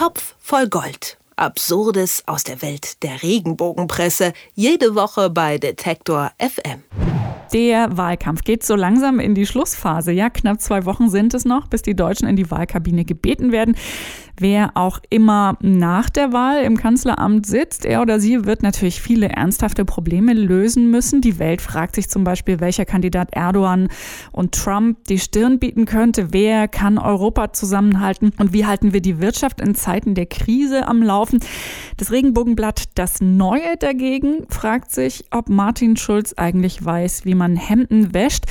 Topf voll Gold. Absurdes aus der Welt der Regenbogenpresse. Jede Woche bei Detektor FM. Der Wahlkampf geht so langsam in die Schlussphase. Ja, knapp zwei Wochen sind es noch, bis die Deutschen in die Wahlkabine gebeten werden. Wer auch immer nach der Wahl im Kanzleramt sitzt, er oder sie wird natürlich viele ernsthafte Probleme lösen müssen. Die Welt fragt sich zum Beispiel, welcher Kandidat Erdogan und Trump die Stirn bieten könnte. Wer kann Europa zusammenhalten? Und wie halten wir die Wirtschaft in Zeiten der Krise am Laufen? Das Regenbogenblatt Das Neue dagegen fragt sich, ob Martin Schulz eigentlich weiß, wie man Hemden wäscht.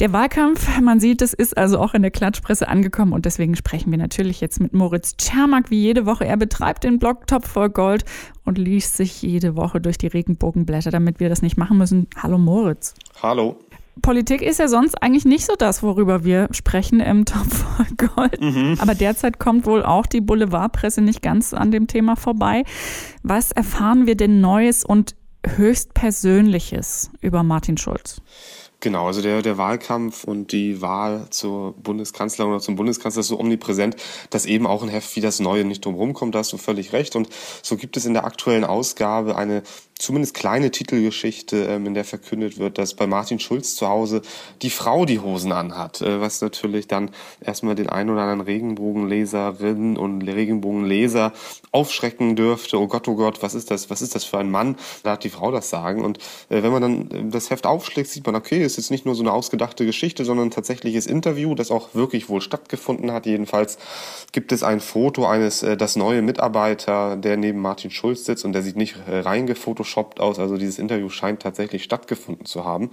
Der Wahlkampf, man sieht, es ist also auch in der Klatschpresse angekommen und deswegen sprechen wir natürlich jetzt mit Moritz Schermack wie jede Woche. Er betreibt den Blog Top voll Gold und liest sich jede Woche durch die Regenbogenblätter, damit wir das nicht machen müssen. Hallo Moritz. Hallo. Politik ist ja sonst eigentlich nicht so das, worüber wir sprechen im Top voll Gold. Mhm. Aber derzeit kommt wohl auch die Boulevardpresse nicht ganz an dem Thema vorbei. Was erfahren wir denn Neues und höchstpersönliches über Martin Schulz? Genau, also der, der Wahlkampf und die Wahl zur Bundeskanzlerin oder zum Bundeskanzler ist so omnipräsent, dass eben auch ein Heft wie das Neue nicht drumherum kommt. Da hast du völlig recht. Und so gibt es in der aktuellen Ausgabe eine zumindest kleine Titelgeschichte, ähm, in der verkündet wird, dass bei Martin Schulz zu Hause die Frau die Hosen anhat, äh, was natürlich dann erstmal den einen oder anderen Regenbogenleserinnen und Regenbogenleser aufschrecken dürfte. Oh Gott, oh Gott, was ist das? Was ist das für ein Mann? Da hat die Frau das sagen. Und äh, wenn man dann äh, das Heft aufschlägt, sieht man, okay, es ist jetzt nicht nur so eine ausgedachte Geschichte, sondern ein tatsächliches Interview, das auch wirklich wohl stattgefunden hat. Jedenfalls gibt es ein Foto eines, äh, das neue Mitarbeiter, der neben Martin Schulz sitzt und der sieht nicht äh, reingefotoshoppt gefotoshoppt aus. Also dieses Interview scheint tatsächlich stattgefunden zu haben.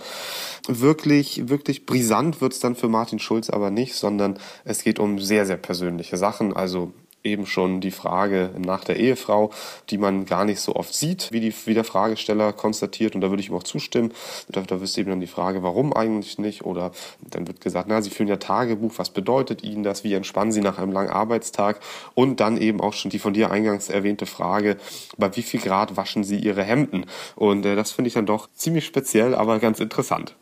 Wirklich, wirklich brisant wird's dann für Martin Schulz aber nicht, sondern es geht um sehr, sehr persönliche Sachen. Also eben schon die Frage nach der Ehefrau, die man gar nicht so oft sieht, wie, die, wie der Fragesteller konstatiert. Und da würde ich ihm auch zustimmen. Da, da wirst eben dann die Frage, warum eigentlich nicht? Oder dann wird gesagt, na, Sie führen ja Tagebuch. Was bedeutet Ihnen das? Wie entspannen Sie nach einem langen Arbeitstag? Und dann eben auch schon die von dir eingangs erwähnte Frage, bei wie viel Grad waschen Sie Ihre Hemden? Und äh, das finde ich dann doch ziemlich speziell, aber ganz interessant.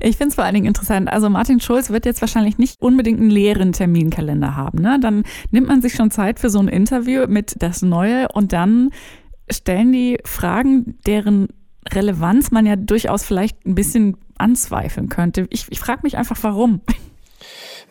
Ich finde es vor allen Dingen interessant. Also Martin Schulz wird jetzt wahrscheinlich nicht unbedingt einen leeren Terminkalender haben. Ne? Dann nimmt man sich schon Zeit für so ein Interview mit das Neue und dann stellen die Fragen, deren Relevanz man ja durchaus vielleicht ein bisschen anzweifeln könnte. Ich, ich frage mich einfach, warum.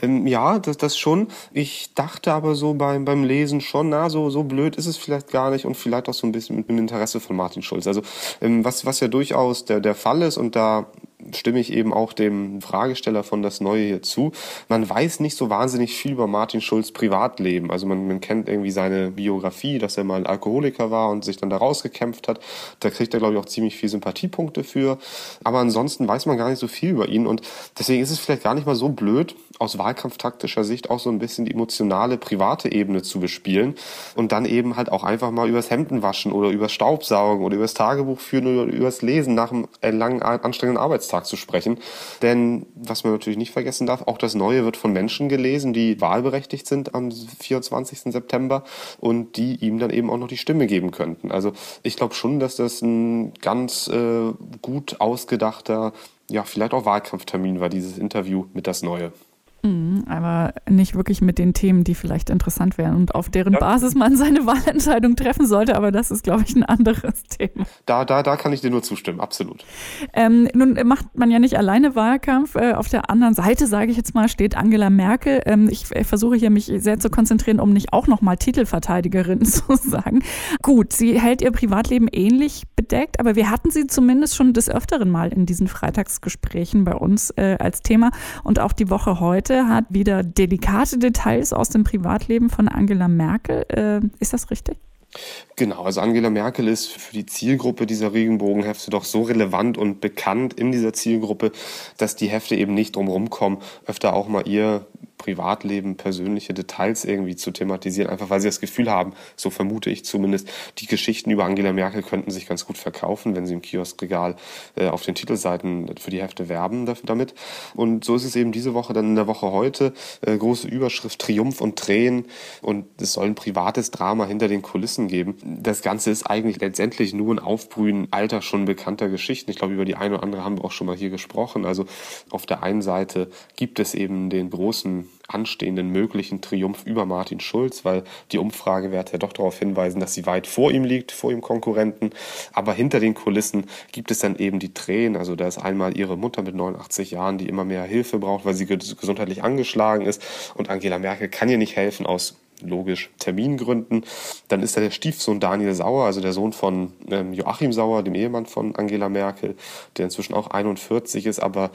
Ähm, ja, das, das schon. Ich dachte aber so beim, beim Lesen schon, na, so, so blöd ist es vielleicht gar nicht und vielleicht auch so ein bisschen mit dem Interesse von Martin Schulz. Also ähm, was, was ja durchaus der, der Fall ist und da stimme ich eben auch dem Fragesteller von das Neue hier zu. Man weiß nicht so wahnsinnig viel über Martin Schulz Privatleben. Also man, man kennt irgendwie seine Biografie, dass er mal Alkoholiker war und sich dann da rausgekämpft hat. Da kriegt er, glaube ich, auch ziemlich viel Sympathiepunkte für. Aber ansonsten weiß man gar nicht so viel über ihn. Und deswegen ist es vielleicht gar nicht mal so blöd, aus wahlkampftaktischer Sicht auch so ein bisschen die emotionale, private Ebene zu bespielen und dann eben halt auch einfach mal übers Hemdenwaschen oder übers Staubsaugen oder übers Tagebuch führen oder übers Lesen nach einem langen, anstrengenden Arbeitstag Bundestag zu sprechen. Denn was man natürlich nicht vergessen darf, auch das Neue wird von Menschen gelesen, die wahlberechtigt sind am 24. September und die ihm dann eben auch noch die Stimme geben könnten. Also ich glaube schon, dass das ein ganz äh, gut ausgedachter, ja, vielleicht auch Wahlkampftermin war, dieses Interview mit das Neue. Mhm, aber nicht wirklich mit den Themen, die vielleicht interessant wären und auf deren ja. Basis man seine Wahlentscheidung treffen sollte. Aber das ist, glaube ich, ein anderes Thema. Da, da, da kann ich dir nur zustimmen, absolut. Ähm, nun macht man ja nicht alleine Wahlkampf. Äh, auf der anderen Seite, sage ich jetzt mal, steht Angela Merkel. Ähm, ich äh, versuche hier mich sehr zu konzentrieren, um nicht auch nochmal Titelverteidigerin zu sagen. Gut, sie hält ihr Privatleben ähnlich bedeckt, aber wir hatten sie zumindest schon des Öfteren mal in diesen Freitagsgesprächen bei uns äh, als Thema. Und auch die Woche heute hat wieder delikate Details aus dem Privatleben von Angela Merkel. Äh, ist das richtig? Genau, also Angela Merkel ist für die Zielgruppe dieser Regenbogenhefte doch so relevant und bekannt in dieser Zielgruppe, dass die Hefte eben nicht drumherum kommen, öfter auch mal ihr Privatleben, persönliche Details irgendwie zu thematisieren, einfach weil sie das Gefühl haben, so vermute ich zumindest, die Geschichten über Angela Merkel könnten sich ganz gut verkaufen, wenn sie im Kioskregal äh, auf den Titelseiten für die Hefte werben damit. Und so ist es eben diese Woche, dann in der Woche heute, äh, große Überschrift Triumph und Tränen und es soll ein privates Drama hinter den Kulissen geben. Das Ganze ist eigentlich letztendlich nur ein Aufbrühen alter, schon bekannter Geschichten. Ich glaube, über die eine oder andere haben wir auch schon mal hier gesprochen. Also auf der einen Seite gibt es eben den großen anstehenden möglichen Triumph über Martin Schulz, weil die Umfragewerte ja doch darauf hinweisen, dass sie weit vor ihm liegt, vor ihm Konkurrenten. Aber hinter den Kulissen gibt es dann eben die Tränen. Also da ist einmal ihre Mutter mit 89 Jahren, die immer mehr Hilfe braucht, weil sie gesundheitlich angeschlagen ist. Und Angela Merkel kann ihr nicht helfen aus logisch Termingründen. Dann ist da der Stiefsohn Daniel Sauer, also der Sohn von ähm, Joachim Sauer, dem Ehemann von Angela Merkel, der inzwischen auch 41 ist, aber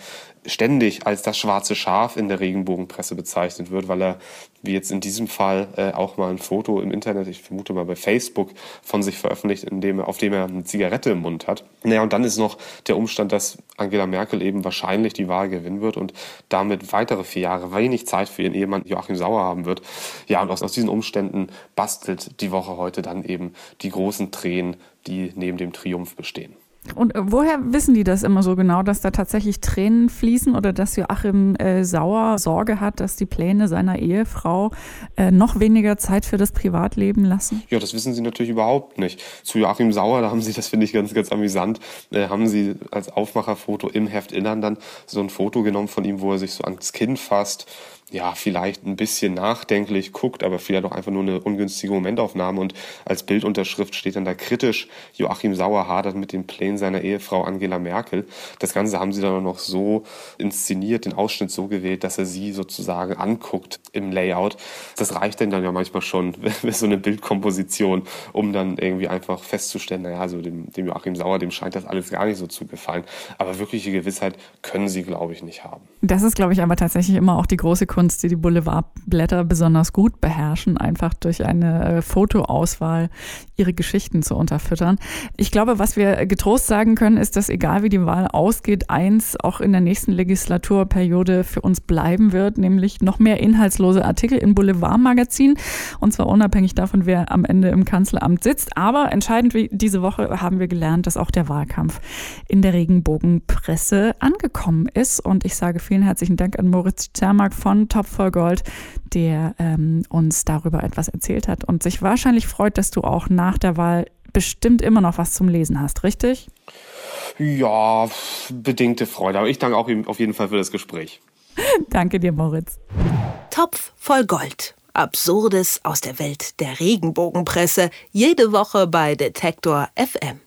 ständig als das schwarze Schaf in der Regenbogenpresse bezeichnet wird, weil er, wie jetzt in diesem Fall, äh, auch mal ein Foto im Internet, ich vermute mal bei Facebook, von sich veröffentlicht, in dem, auf dem er eine Zigarette im Mund hat. Naja, und dann ist noch der Umstand, dass Angela Merkel eben wahrscheinlich die Wahl gewinnen wird und damit weitere vier Jahre wenig Zeit für ihren Ehemann Joachim Sauer haben wird. Ja, und aus, aus diesen Umständen bastelt die Woche heute dann eben die großen Tränen, die neben dem Triumph bestehen. Und äh, woher wissen die das immer so genau, dass da tatsächlich Tränen fließen oder dass Joachim äh, Sauer Sorge hat, dass die Pläne seiner Ehefrau äh, noch weniger Zeit für das Privatleben lassen? Ja, das wissen sie natürlich überhaupt nicht. Zu Joachim Sauer, da haben sie, das finde ich ganz, ganz amüsant, äh, haben sie als Aufmacherfoto im Heft Innern dann so ein Foto genommen von ihm, wo er sich so ans Kinn fasst ja, vielleicht ein bisschen nachdenklich guckt, aber vielleicht auch einfach nur eine ungünstige Momentaufnahme. Und als Bildunterschrift steht dann da kritisch, Joachim Sauer hadert mit den Plänen seiner Ehefrau Angela Merkel. Das Ganze haben sie dann auch noch so inszeniert, den Ausschnitt so gewählt, dass er sie sozusagen anguckt im Layout. Das reicht denn dann ja manchmal schon, so eine Bildkomposition, um dann irgendwie einfach festzustellen, naja, also dem, dem Joachim Sauer, dem scheint das alles gar nicht so zu gefallen. Aber wirkliche Gewissheit können sie, glaube ich, nicht haben. Das ist, glaube ich, aber tatsächlich immer auch die große Kunst Kunst, die die Boulevardblätter besonders gut beherrschen, einfach durch eine äh, Fotoauswahl ihre Geschichten zu unterfüttern. Ich glaube, was wir getrost sagen können, ist, dass egal wie die Wahl ausgeht, eins auch in der nächsten Legislaturperiode für uns bleiben wird, nämlich noch mehr inhaltslose Artikel in Boulevardmagazinen und zwar unabhängig davon, wer am Ende im Kanzleramt sitzt. Aber entscheidend wie diese Woche haben wir gelernt, dass auch der Wahlkampf in der Regenbogenpresse angekommen ist und ich sage vielen herzlichen Dank an Moritz Zermark von Top voll Gold, der ähm, uns darüber etwas erzählt hat und sich wahrscheinlich freut, dass du auch nach der Wahl bestimmt immer noch was zum Lesen hast, richtig? Ja, bedingte Freude. Aber ich danke auch auf jeden Fall für das Gespräch. danke dir, Moritz. Topf voll Gold. Absurdes aus der Welt der Regenbogenpresse. Jede Woche bei Detektor FM.